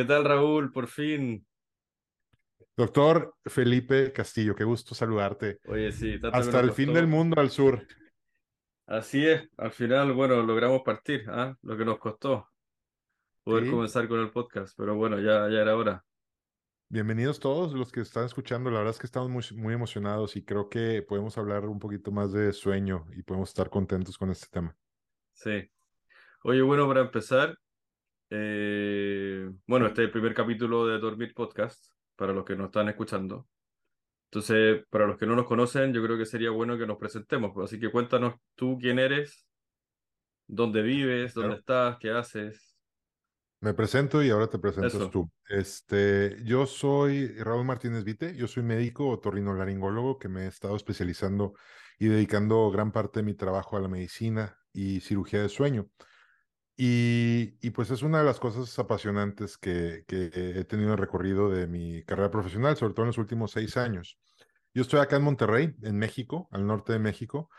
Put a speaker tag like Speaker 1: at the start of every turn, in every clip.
Speaker 1: ¿Qué tal, Raúl? Por fin.
Speaker 2: Doctor Felipe Castillo, qué gusto saludarte.
Speaker 1: Oye, sí,
Speaker 2: Hasta el fin del mundo al sur.
Speaker 1: Así es, al final, bueno, logramos partir, ¿ah? Lo que nos costó poder
Speaker 2: Sí,
Speaker 1: comenzar con el podcast, pero bueno, ya, ya era hora.
Speaker 2: bienvenidos todos los que están escuchando. La verdad es que estamos muy, muy emocionados y creo que podemos hablar un poquito más de sueño y podemos estar contentos con este tema.
Speaker 1: Sí. Oye, bueno, para empezar, eh, bueno, este es el primer capítulo de Dormir Podcast, para los que nos están escuchando. Entonces, para los que no nos conocen, yo creo que sería bueno que nos presentemos. Así que cuéntanos tú quién eres, dónde vives, dónde
Speaker 2: Claro.
Speaker 1: estás, qué haces.
Speaker 2: Me presento y ahora te presentas
Speaker 1: Eso.
Speaker 2: tú. Este, yo soy Raúl Martínez Vite, yo soy médico otorrinolaringólogo que me he estado especializando y dedicando gran parte de mi trabajo a la medicina y cirugía de sueño. Y, pues es una de las cosas apasionantes que, he tenido en el recorrido de mi carrera profesional, sobre todo en los últimos seis años. Yo estoy acá en Monterrey, en México, al norte de México,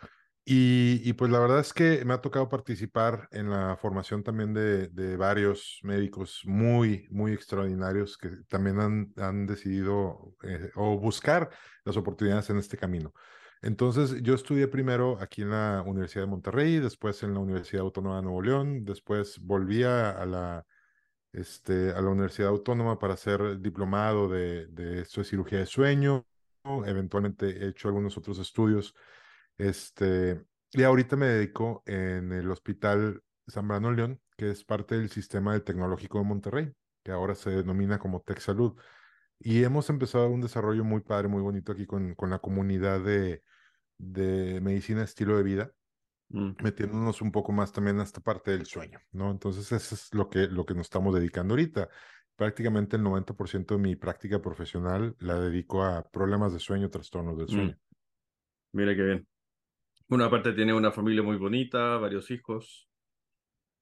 Speaker 2: y, pues la verdad es que me ha tocado participar en la formación también de, varios médicos muy, muy extraordinarios que también han, han decidido eh, o buscar las oportunidades en este camino. Entonces, yo estudié primero aquí en la Universidad de Monterrey, después en la Universidad Autónoma de Nuevo León, después volví a, la, este, a la Universidad Autónoma para hacer diplomado de, de cirugía de sueño. Eventualmente he hecho algunos otros estudios. Este, y ahorita me dedico en el Hospital Zambrano León, que es parte del sistema del Tecnológico de Monterrey, que ahora se denomina como Tech Salud. Y hemos empezado un desarrollo muy padre, muy bonito aquí con, con la comunidad de, de medicina estilo de vida,
Speaker 1: Mm.
Speaker 2: metiéndonos un poco más también a esta parte del sueño, ¿no? Entonces, eso es lo que, lo que nos estamos dedicando ahorita. Prácticamente el 90% de mi práctica profesional la dedico a problemas de sueño, trastornos del
Speaker 1: Mm.
Speaker 2: sueño.
Speaker 1: Mira qué bien. Bueno, aparte tiene una familia muy bonita, varios hijos.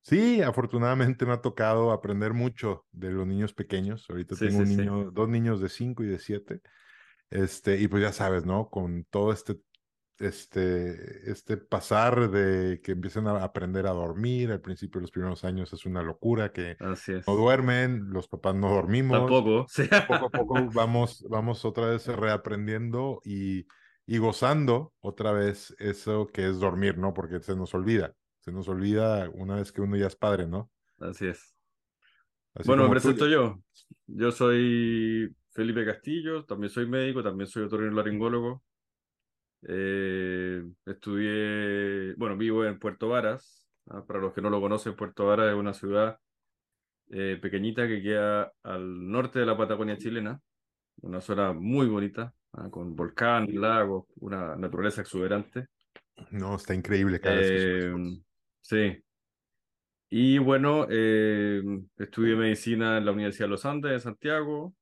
Speaker 2: Sí, afortunadamente me ha tocado aprender mucho de los niños pequeños. Ahorita
Speaker 1: Sí,
Speaker 2: tengo
Speaker 1: sí,
Speaker 2: un
Speaker 1: sí.
Speaker 2: niño, dos niños de 5 y de 7. Este, y pues ya sabes, ¿no? Con todo este, este, este pasar de que empiezan a aprender a dormir, al principio de los primeros años es una locura que no duermen, los papás no dormimos.
Speaker 1: Tampoco. Sí.
Speaker 2: Poco a poco vamos, vamos otra vez reaprendiendo y, y gozando otra vez eso que es dormir, ¿no? Porque se nos olvida, se nos olvida una vez que uno ya es padre, ¿no?
Speaker 1: Así es.
Speaker 2: Así
Speaker 1: Bueno, me
Speaker 2: como tú.
Speaker 1: presento yo. Yo soy Felipe Castillo, también soy médico, también soy otorrinolaringólogo. Eh, estudié, bueno, vivo en Puerto Varas. Ah, Para los que no lo conocen, Puerto Varas es una ciudad eh, pequeñita que queda al norte de la Patagonia chilena, una zona muy bonita, ah, con volcanes, lagos, una naturaleza exuberante.
Speaker 2: No, está increíble cada vez
Speaker 1: Eh,
Speaker 2: fotos.
Speaker 1: sí. Y bueno, eh, estudié medicina en la Universidad de los Andes de Santiago.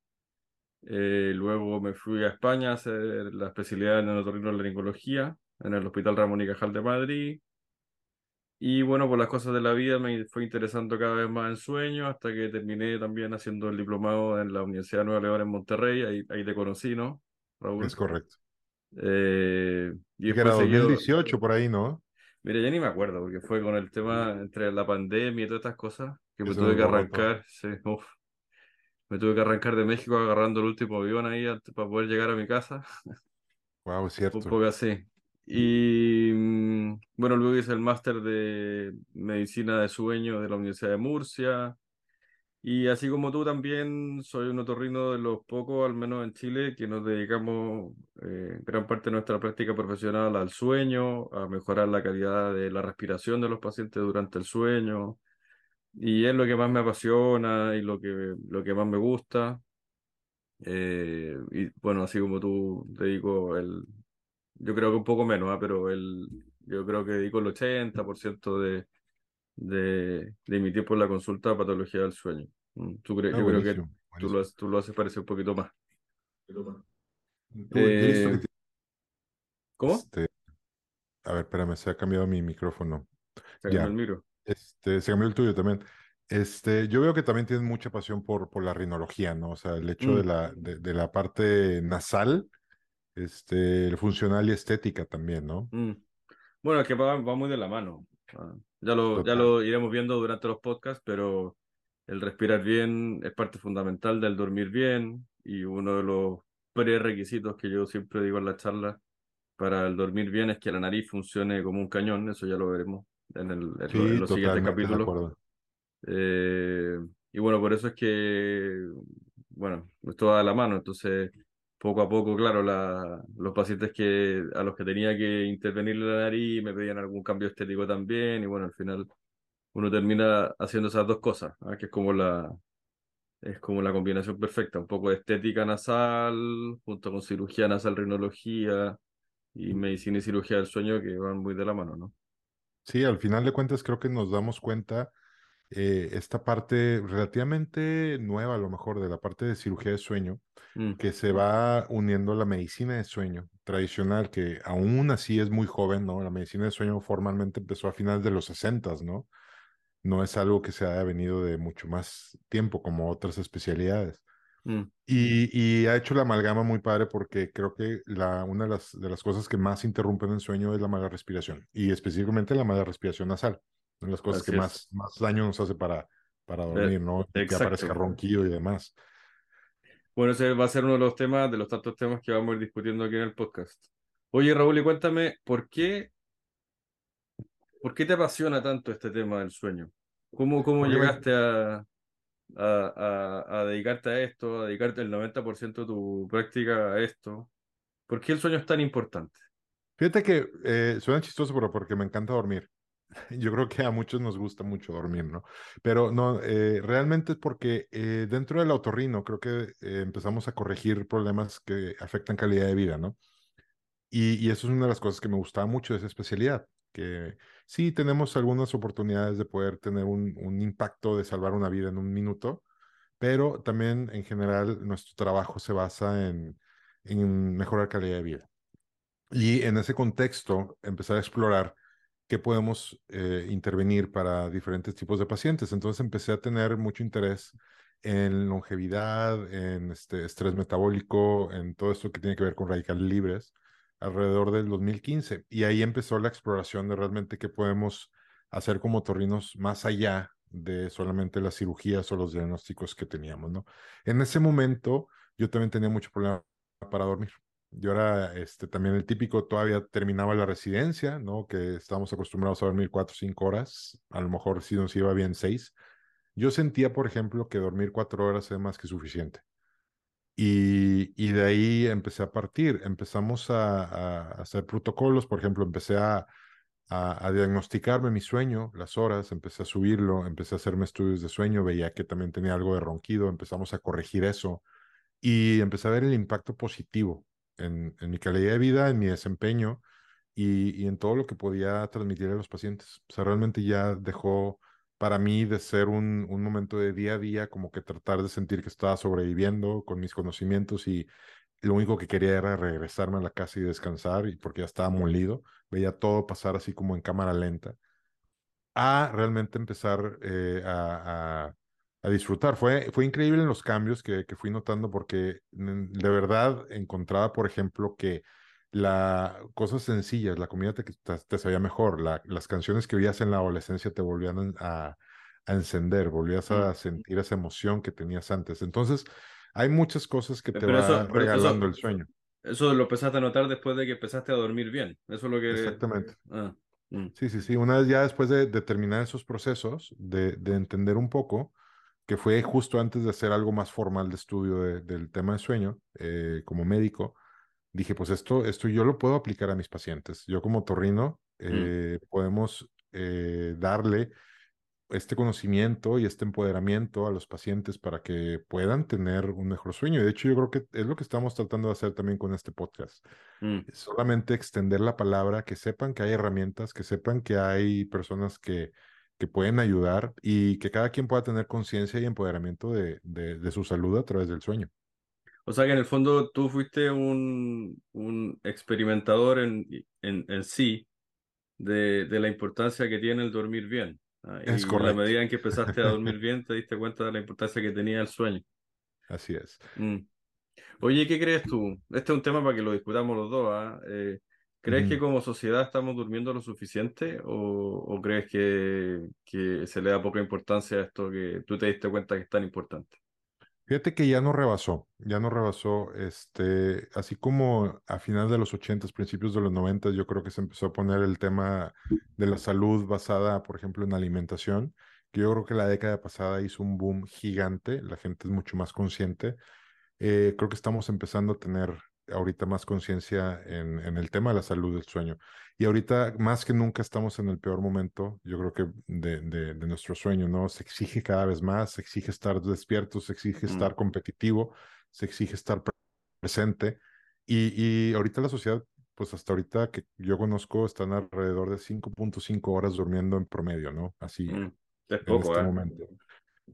Speaker 1: Eh, luego me fui a España a hacer la especialidad en otorrinolaringología en el Hospital Ramón y Cajal de Madrid. Y bueno, por las cosas de la vida me fue interesando cada vez más el sueño hasta que terminé también haciendo el diplomado en la Universidad de Nueva León en Monterrey. Ahí, ahí te conocí, ¿no, Raúl?
Speaker 2: Es correcto.
Speaker 1: Eh, y
Speaker 2: era
Speaker 1: después seguido,
Speaker 2: 2018 por ahí, ¿no?
Speaker 1: mira, ya ni me acuerdo porque fue con el tema entre la pandemia y todas estas cosas que me tuve que arrancar. Sí, uf. Me tuve que arrancar de México agarrando el último avión ahí para poder llegar a mi casa.
Speaker 2: Wow, es
Speaker 1: Un
Speaker 2: cierto.
Speaker 1: poco así. Y mm, bueno, luego hice el máster de medicina de sueño de la Universidad de Murcia. Y así como tú también, soy un otorrino de los pocos, al menos en Chile, que nos dedicamos eh, gran parte de nuestra práctica profesional al sueño, a mejorar la calidad de la respiración de los pacientes durante el sueño. Y es lo que más me apasiona y lo que, lo que más me gusta. Eh, y bueno, así como tú, dedico el, yo creo que un poco menos, ¿ah? pero el, yo creo que dedico el 80% de, de, de mi tiempo en la consulta a patología del sueño. Mm, Tú cre-
Speaker 2: Ah,
Speaker 1: yo creo que tú lo,
Speaker 2: buenísimo.
Speaker 1: tú lo haces parecer un poquito más. Eh, ¿cómo?
Speaker 2: Este, a ver, espérame, se ha cambiado mi micrófono.
Speaker 1: Se
Speaker 2: Ya,
Speaker 1: el micro.
Speaker 2: Este, se cambió el tuyo también. Este, yo veo que también tienes mucha pasión por, por la rinología, ¿no? O sea, el hecho de
Speaker 1: Mm,
Speaker 2: la, de, de la parte nasal, este, funcional y estética también, ¿no?
Speaker 1: mm. Bueno, es que va, va muy de la mano. Ah, ya lo, ya lo iremos viendo durante los podcasts, pero el respirar bien es parte fundamental del dormir bien y uno de los prerequisitos que yo siempre digo en la charla para el dormir bien es que la nariz funcione como un cañón, eso ya lo veremos en, el, en,
Speaker 2: Sí,
Speaker 1: los siguientes capítulos. Eh, y bueno, por eso es que, bueno, esto va de la mano, entonces poco a poco, claro, la, los pacientes que, a los que tenía que intervenirle la nariz me pedían algún cambio estético también y bueno, al final uno termina haciendo esas dos cosas, ¿ah? que es como la, es como la combinación perfecta, un poco de estética nasal junto con cirugía nasal, rinología y medicina y cirugía del sueño que van muy de la mano, ¿no?
Speaker 2: Sí, al final de cuentas creo que nos damos cuenta eh, esta parte relativamente nueva, a lo mejor, de la parte de cirugía de sueño,
Speaker 1: Mm,
Speaker 2: que se va uniendo a la medicina de sueño tradicional, que aún así es muy joven, ¿no? La medicina de sueño formalmente empezó a finales de los 60, ¿no? No es algo que se haya venido de mucho más tiempo como otras especialidades.
Speaker 1: Mm,
Speaker 2: Y, y ha hecho la amalgama muy padre porque creo que la, una de las, de las cosas que más interrumpen el sueño es la mala respiración y específicamente la mala respiración nasal. Una de las cosas que
Speaker 1: así es.
Speaker 2: más, más daño nos hace para, para
Speaker 1: Eh,
Speaker 2: dormir, ¿no? Que aparezca ronquido y demás.
Speaker 1: Bueno, ese va a ser uno de los temas, de los tantos temas que vamos a ir discutiendo aquí en el podcast. Oye, Raúl, y cuéntame, ¿por qué, por qué te apasiona tanto este tema del sueño? ¿Cómo, llegaste a, a, a, a dedicarte a esto, a dedicarte el 90% de tu práctica a esto? ¿Por qué el sueño es tan importante?
Speaker 2: fíjate que eh, suena chistoso, pero porque me encanta dormir. Yo creo que a muchos nos gusta mucho dormir, ¿no? Pero no, eh, realmente es porque eh, dentro del otorrino creo que eh, empezamos a corregir problemas que afectan calidad de vida, ¿no? Y, y eso es una de las cosas que me gustaba mucho de esa especialidad, que sí tenemos algunas oportunidades de poder tener un, impacto de salvar una vida en un minuto, pero también en general nuestro trabajo se basa en, en mejorar calidad de vida. Y en ese contexto, empezar a explorar qué podemos eh, intervenir para diferentes tipos de pacientes. Entonces empecé a tener mucho interés en longevidad, en este, estrés metabólico, en todo esto que tiene que ver con radicales libres alrededor del 2015. Y ahí empezó la exploración de realmente qué podemos hacer como torrinos más allá de solamente las cirugías o los diagnósticos que teníamos, ¿no? En ese momento yo también tenía mucho problema para dormir. Yo era este, también el típico, todavía terminaba la residencia, ¿no? Que estábamos acostumbrados a dormir cuatro o cinco horas, a lo mejor si nos iba bien seis. Yo sentía, por ejemplo, que dormir cuatro horas es más que suficiente. Y, de ahí empecé a partir, empezamos a, hacer protocolos, por ejemplo, empecé a, diagnosticarme mi sueño, las horas, empecé a subirlo, empecé a hacerme estudios de sueño, veía que también tenía algo de ronquido, empezamos a corregir eso y empecé a ver el impacto positivo en, en mi calidad de vida, en mi desempeño y, y, en todo lo que podía transmitir a los pacientes. O sea, realmente ya dejó para mí de ser un, un momento de día a día, como que tratar de sentir que estaba sobreviviendo con mis conocimientos y lo único que quería era regresarme a la casa y descansar, y porque ya estaba molido, veía todo pasar así como en cámara lenta, a realmente empezar eh, a, a, disfrutar. Fue, fue increíble los cambios que, que fui notando porque mm, de verdad encontraba, por ejemplo, que la cosas sencillas, la comida te, te, te sabía mejor, la, las canciones que oías en la adolescencia te volvían a, a encender, volvías a sentir esa emoción que tenías antes. Entonces, hay muchas cosas que te
Speaker 1: Pero
Speaker 2: va
Speaker 1: eso, pero eso,
Speaker 2: regalando el sueño.
Speaker 1: eso lo empezaste a notar después de que empezaste a dormir bien. Eso es lo que...
Speaker 2: Exactamente.
Speaker 1: Ah, mm,
Speaker 2: Sí, sí, sí. Una vez ya después de, de terminar esos procesos, de, de, entender un poco, que fue justo antes de hacer algo más formal de estudio de, del tema de sueño, eh, como médico, dije, pues esto, esto yo lo puedo aplicar a mis pacientes. Yo como torrino
Speaker 1: mm.
Speaker 2: eh, podemos eh, darle este conocimiento y este empoderamiento a los pacientes para que puedan tener un mejor sueño. De hecho, yo creo que es lo que estamos tratando de hacer también con este podcast.
Speaker 1: Mm.
Speaker 2: Solamente extender la palabra, que sepan que hay herramientas, que sepan que hay personas que, que pueden ayudar y que cada quien pueda tener conciencia y empoderamiento de, de, de, su salud a través del sueño.
Speaker 1: O sea que en el fondo tú fuiste un, un experimentador en, en, en sí de, de, la importancia que tiene el dormir bien. ¿ah?
Speaker 2: Es
Speaker 1: Y en la
Speaker 2: correcto.
Speaker 1: medida en que empezaste a dormir bien, te diste cuenta de la importancia que tenía el sueño.
Speaker 2: Así es.
Speaker 1: Mm. Oye, ¿qué crees tú? Este es un tema para que lo discutamos los dos. ¿ah? Eh, ¿Crees que como sociedad estamos durmiendo lo suficiente o, o crees que, que se le da poca importancia a esto que tú te diste cuenta que es tan importante?
Speaker 2: Fíjate que ya no rebasó, ya no rebasó, este, así como a finales de los 80, principios de los 90, yo creo que se empezó a poner el tema de la salud basada, por ejemplo, en alimentación, que yo creo que la década pasada hizo un boom gigante, la gente es mucho más consciente. Eh, creo que estamos empezando a tener ahorita más conciencia en, en, el tema de la salud del sueño. Y ahorita más que nunca estamos en el peor momento, yo creo que de, de, de nuestro sueño, ¿no? Se exige cada vez más, se exige estar despierto, se exige mm. estar competitivo, se exige estar presente. Y, y ahorita la sociedad, pues hasta ahorita que yo conozco, están alrededor de 5.5 horas durmiendo en promedio, ¿no? Así
Speaker 1: mm. es poco,
Speaker 2: en este
Speaker 1: ¿eh?
Speaker 2: momento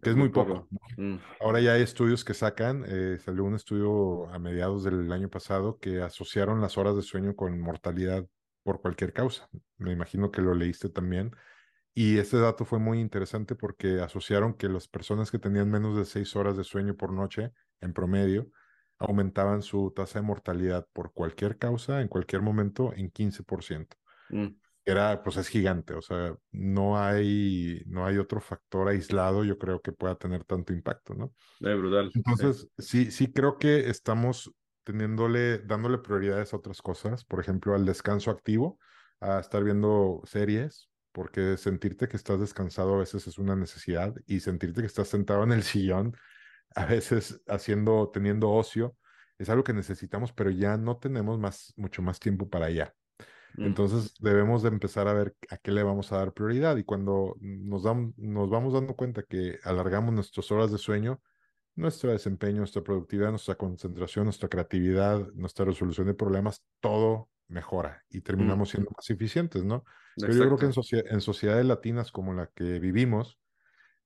Speaker 2: que es muy poco. Mm. Ahora ya hay estudios que sacan, eh, salió un estudio a mediados del año pasado que asociaron las horas de sueño con mortalidad por cualquier causa. Me imagino que lo leíste también. Y este dato fue muy interesante porque asociaron que las personas que tenían menos de seis horas de sueño por noche, en promedio, aumentaban su tasa de mortalidad por cualquier causa, en cualquier momento, en 15%. Mm era, pues es gigante, o sea, no hay, no hay otro factor aislado, yo creo que pueda tener tanto impacto, ¿no?
Speaker 1: Es brutal.
Speaker 2: Entonces, sí. sí, creo que estamos teniéndole, dándole prioridades a otras cosas, por ejemplo, al descanso activo, a estar viendo series, porque sentirte que estás descansado a veces es una necesidad y sentirte que estás sentado en el sillón, a veces haciendo, teniendo ocio, es algo que necesitamos, pero ya no tenemos más, mucho más tiempo para allá. Mm. Entonces debemos de empezar a ver a qué le vamos a dar prioridad y cuando nos, dan, nos vamos dando cuenta que alargamos nuestras horas de sueño, nuestro desempeño, nuestra productividad, nuestra concentración, nuestra creatividad, nuestra resolución de problemas, todo mejora y
Speaker 1: Mm.
Speaker 2: terminamos siendo más eficientes, ¿no? Pero yo creo que en, socie- en sociedades latinas como la que vivimos,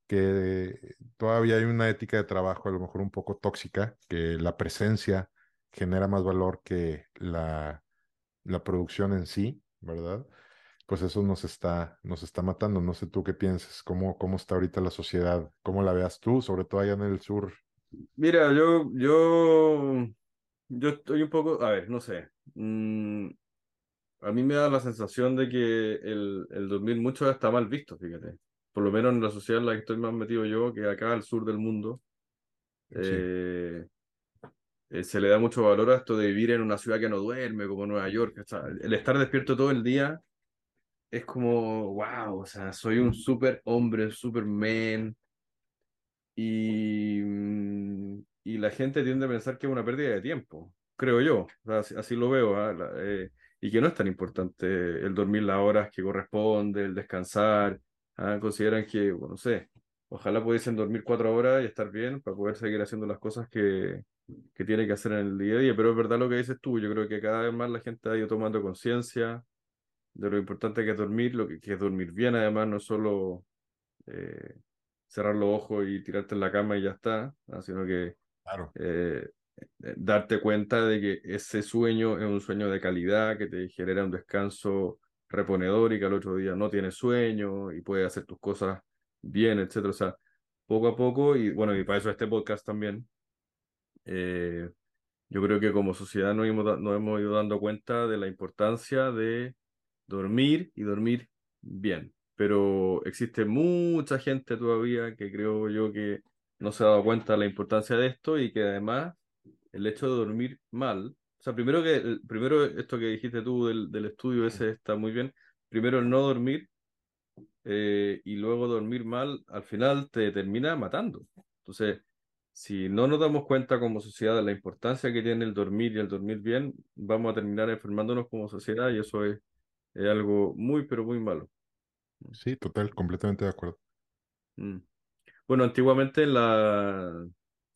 Speaker 2: que todavía hay una ética de trabajo a lo mejor un poco tóxica, que la presencia genera más valor que la la producción en sí, ¿verdad? Pues eso nos está, nos está matando. No sé tú qué piensas, cómo, cómo está ahorita la sociedad, cómo la veas tú, sobre todo allá en el sur.
Speaker 1: Mira, yo, yo, yo estoy un poco, a ver, no sé. Mm, a mí me da la sensación de que el, el dormir mucho ya está mal visto, fíjate. Por lo menos en la sociedad en la que estoy más metido yo, que acá al sur del mundo,
Speaker 2: Sí,
Speaker 1: eh, eh, se le da mucho valor a esto de vivir en una ciudad que no duerme, como Nueva York. O sea, el estar despierto todo el día es como, wow, o sea, soy un super hombre, super man. Y, mm, y la gente tiende a pensar que es una pérdida de tiempo, creo yo. O sea, así, así lo veo, ¿ah? La- eh, y que no es tan importante el dormir las horas que corresponde, el descansar. ¿ah? Consideran que, bueno, no sé, ojalá pudiesen dormir cuatro horas y estar bien para poder seguir haciendo las cosas que, que tiene que hacer en el día a día. Pero es verdad lo que dices tú, yo creo que cada vez más la gente ha ido tomando conciencia de lo importante que es dormir, lo que, que es dormir bien, además, no solo eh, cerrar los ojos y tirarte en la cama y ya está, ¿no? sino que
Speaker 2: claro.
Speaker 1: eh, eh, darte cuenta de que ese sueño es un sueño de calidad, que te genera un descanso reponedor y que al otro día no tienes sueño y puedes hacer tus cosas bien, etcétera. O sea, poco a poco, y bueno, y para eso este podcast también, eh, yo creo que como sociedad nos hemos, nos hemos ido dando cuenta de la importancia de dormir y dormir bien. Pero existe mucha gente todavía que creo yo que no se ha dado cuenta de la importancia de esto y que además el hecho de dormir mal, o sea, primero que primero esto que dijiste tú del, del estudio ese está muy bien. Primero el no dormir eh, y luego dormir mal, al final te termina matando. Entonces, si no nos damos cuenta como sociedad de la importancia que tiene el dormir y el dormir bien, vamos a terminar enfermándonos como sociedad y eso es, es algo muy, pero muy malo.
Speaker 2: Sí, total, completamente de acuerdo.
Speaker 1: Mm. Bueno, antiguamente en la,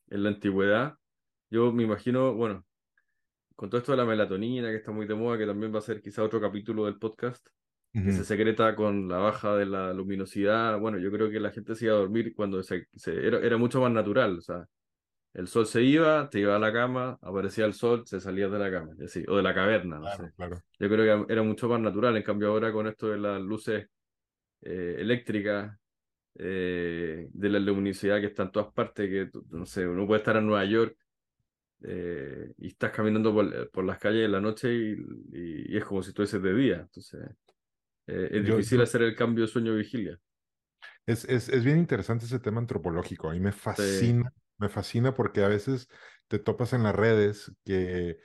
Speaker 1: en la antigüedad, yo me imagino, bueno, con todo esto de la melatonina que está muy de moda, que también va a ser quizá otro capítulo del podcast, que se secreta con la baja de la luminosidad. Bueno, yo creo que la gente se iba a dormir cuando se, se- era, era mucho más natural. O sea, el sol se iba, te iba a la cama, aparecía el sol, se salía de la cama, así, o de la caverna, no sé.
Speaker 2: Claro, claro.
Speaker 1: Yo creo que era mucho más natural. En cambio, ahora con esto de las luces eh, eléctricas, eh, de la luminosidad que está en todas partes, que no sé, uno puede estar en Nueva York eh, y estás caminando por, por, las calles en la noche y, y, y es como si estuvieses de día. Entonces, eh, es yo, difícil hacer el cambio sueño-vigilia.
Speaker 2: Es, es, es, bien interesante ese tema antropológico. A mí me fascina, sí. me fascina porque a veces te topas en las redes que,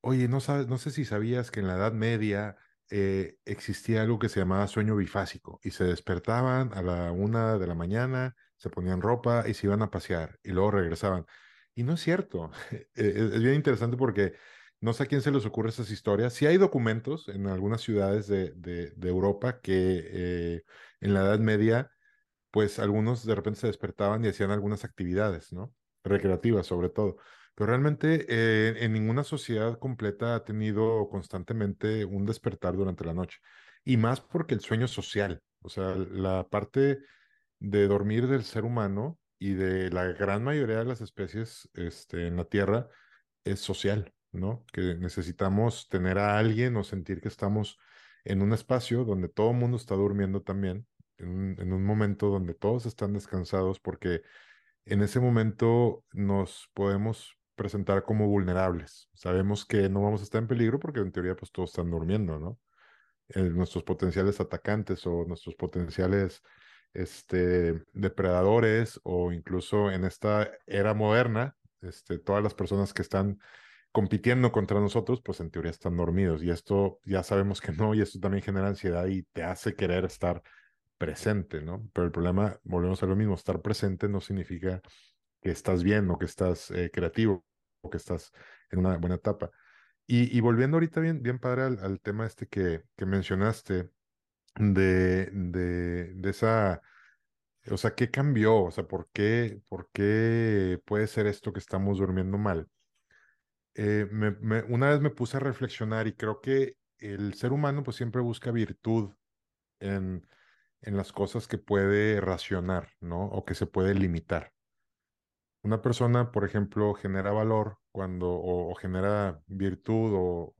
Speaker 2: oye, no, sabes, no sé si sabías que en la Edad Media eh, existía algo que se llamaba sueño bifásico y se despertaban a la una de la mañana, se ponían ropa y se iban a pasear y luego regresaban. Y no es cierto. es bien interesante porque no sé a quién se les ocurre esas historias. Sí hay documentos en algunas ciudades de, de, Europa que eh, en la Edad Media, pues algunos de repente se despertaban y hacían algunas actividades, ¿no? Recreativas sobre todo. Pero realmente eh, en ninguna sociedad completa ha tenido constantemente un despertar durante la noche. Y más porque el sueño social, o sea, la parte de dormir del ser humano y de la gran mayoría de las especies este, en la Tierra es social, ¿no? Que necesitamos tener a alguien o sentir que estamos en un espacio donde todo el mundo está durmiendo también, en un, en un momento donde todos están descansados, porque en ese momento nos podemos presentar como vulnerables. Sabemos que no vamos a estar en peligro porque en teoría pues todos están durmiendo, ¿no? Eh, nuestros potenciales atacantes o nuestros potenciales este, depredadores o incluso en esta era moderna, este, todas las personas que están compitiendo contra nosotros, pues en teoría están dormidos y esto ya sabemos que no y esto también genera ansiedad y te hace querer estar presente, ¿no? Pero el problema, volvemos a lo mismo, estar presente no significa que estás bien o que estás eh, creativo o que estás en una buena etapa. Y, y volviendo ahorita bien, bien padre al, tema este que, que mencionaste de, de, de esa, o sea, ¿qué cambió? O sea, ¿por qué, por qué puede ser esto que estamos durmiendo mal? Eh, me, me, una vez me puse a reflexionar y creo que el ser humano pues siempre busca virtud en, en las cosas que puede racionar, ¿no? O que se puede limitar. Una persona, por ejemplo, genera valor cuando, o, o genera virtud, o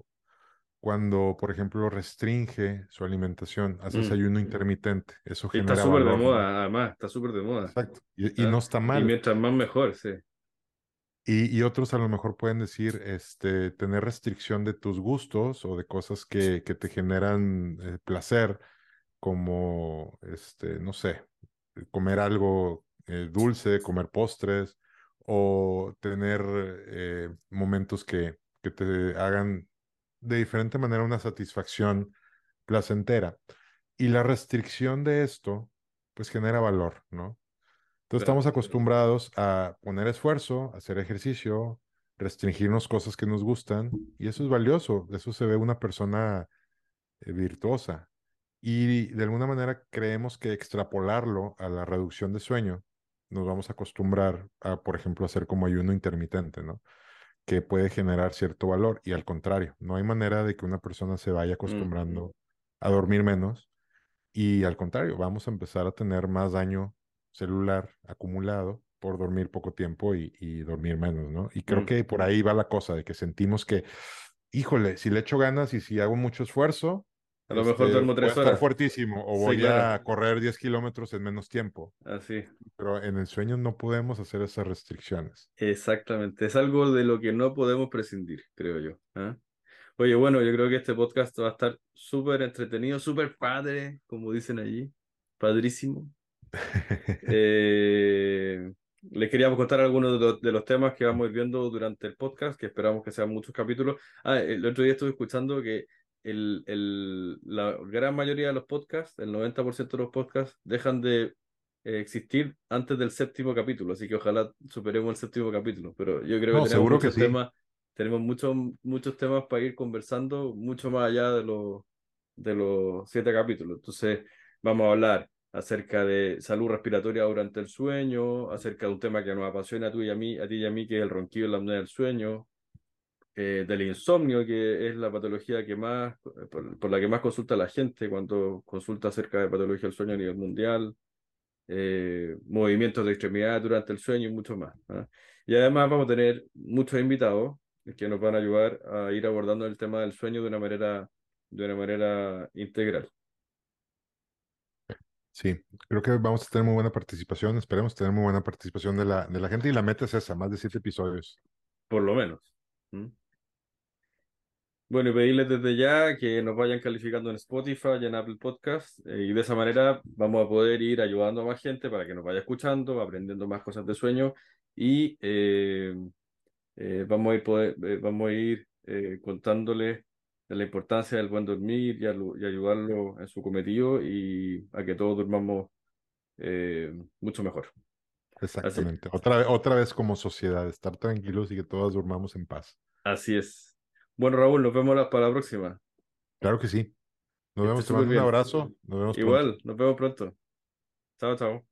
Speaker 2: cuando, por ejemplo, restringe su alimentación, hace mm. ayuno intermitente. Eso
Speaker 1: y
Speaker 2: genera
Speaker 1: Está súper de moda, además, está súper de moda.
Speaker 2: Exacto. Y, y, no está mal.
Speaker 1: Y mientras más mejor, sí.
Speaker 2: Y, y, otros a lo mejor pueden decir, este, tener restricción de tus gustos o de cosas que, que te generan eh, placer, como, este, no sé, comer algo eh, dulce, comer postres, o tener eh, momentos que, que te hagan de diferente manera una satisfacción placentera. Y la restricción de esto, pues genera valor, ¿no? Entonces estamos acostumbrados a poner esfuerzo, hacer ejercicio, restringirnos cosas que nos gustan, y eso es valioso, eso se ve una persona eh, virtuosa. Y de alguna manera creemos que extrapolarlo a la reducción de sueño, nos vamos a acostumbrar a, por ejemplo, hacer como ayuno intermitente, ¿no? que puede generar cierto valor y al contrario, no hay manera de que una persona se vaya acostumbrando mm. a dormir menos y al contrario, vamos a empezar a tener más daño celular acumulado por dormir poco tiempo y, y dormir menos, ¿no? Y creo mm. que por ahí va la cosa de que sentimos que, híjole, si le echo ganas y si hago mucho esfuerzo,
Speaker 1: a lo mejor este, duermo tres
Speaker 2: voy a
Speaker 1: horas.
Speaker 2: estar fuertísimo o voy claro. a correr 10 kilómetros en menos tiempo.
Speaker 1: Así.
Speaker 2: Pero en el sueño no podemos hacer esas restricciones.
Speaker 1: Exactamente. Es algo de lo que no podemos prescindir, creo yo. ¿eh? Oye, bueno, yo creo que este podcast va a estar súper entretenido, súper padre, como dicen allí. Padrísimo. Eh, les queríamos contar algunos de los, de los, temas que vamos a ir viendo durante el podcast, que esperamos que sean muchos capítulos. Ah, el otro día estuve escuchando que el, el, la gran mayoría de los podcasts, el 90% de los podcasts, dejan de eh, existir antes del séptimo capítulo, así que ojalá superemos el séptimo capítulo, pero yo creo
Speaker 2: no,
Speaker 1: que tenemos muchos
Speaker 2: que sí.
Speaker 1: temas, tenemos muchos, muchos temas para ir conversando, mucho más allá de los, de los siete capítulos, entonces vamos a hablar acerca de salud respiratoria durante el sueño, acerca de un tema que nos apasiona a, tú y a, mí, a ti y a mí, que es el ronquido y la apnea del sueño, eh, del insomnio, que es la patología que más, por, por, la que más consulta la gente cuando consulta acerca de patología del sueño a nivel mundial, eh, movimientos de extremidad durante el sueño y mucho más. ¿eh? Y además vamos a tener muchos invitados que nos van a ayudar a ir abordando el tema del sueño de una manera, de una manera integral.
Speaker 2: Sí, creo que vamos a tener muy buena participación, esperemos tener muy buena participación de la, de la gente y la meta es esa, más de siete episodios.
Speaker 1: por lo menos. Bueno, y pedirles desde ya que nos vayan calificando en Spotify y en Apple Podcast, eh, y de esa manera vamos a poder ir ayudando a más gente para que nos vaya escuchando, aprendiendo más cosas de sueño y eh, eh, vamos a ir, poder, vamos a ir contándoles de la importancia del buen dormir y, y, ayudarlo en su cometido y a que todos durmamos mucho mejor.
Speaker 2: Exactamente. Otra, vez, otra vez como sociedad, estar tranquilos y que todos durmamos en paz.
Speaker 1: Así es. Bueno, Raúl, nos vemos para la próxima.
Speaker 2: Claro que sí. Nos vemos, te mando un abrazo. Nos vemos
Speaker 1: Igual, nos vemos pronto. Chao, chao.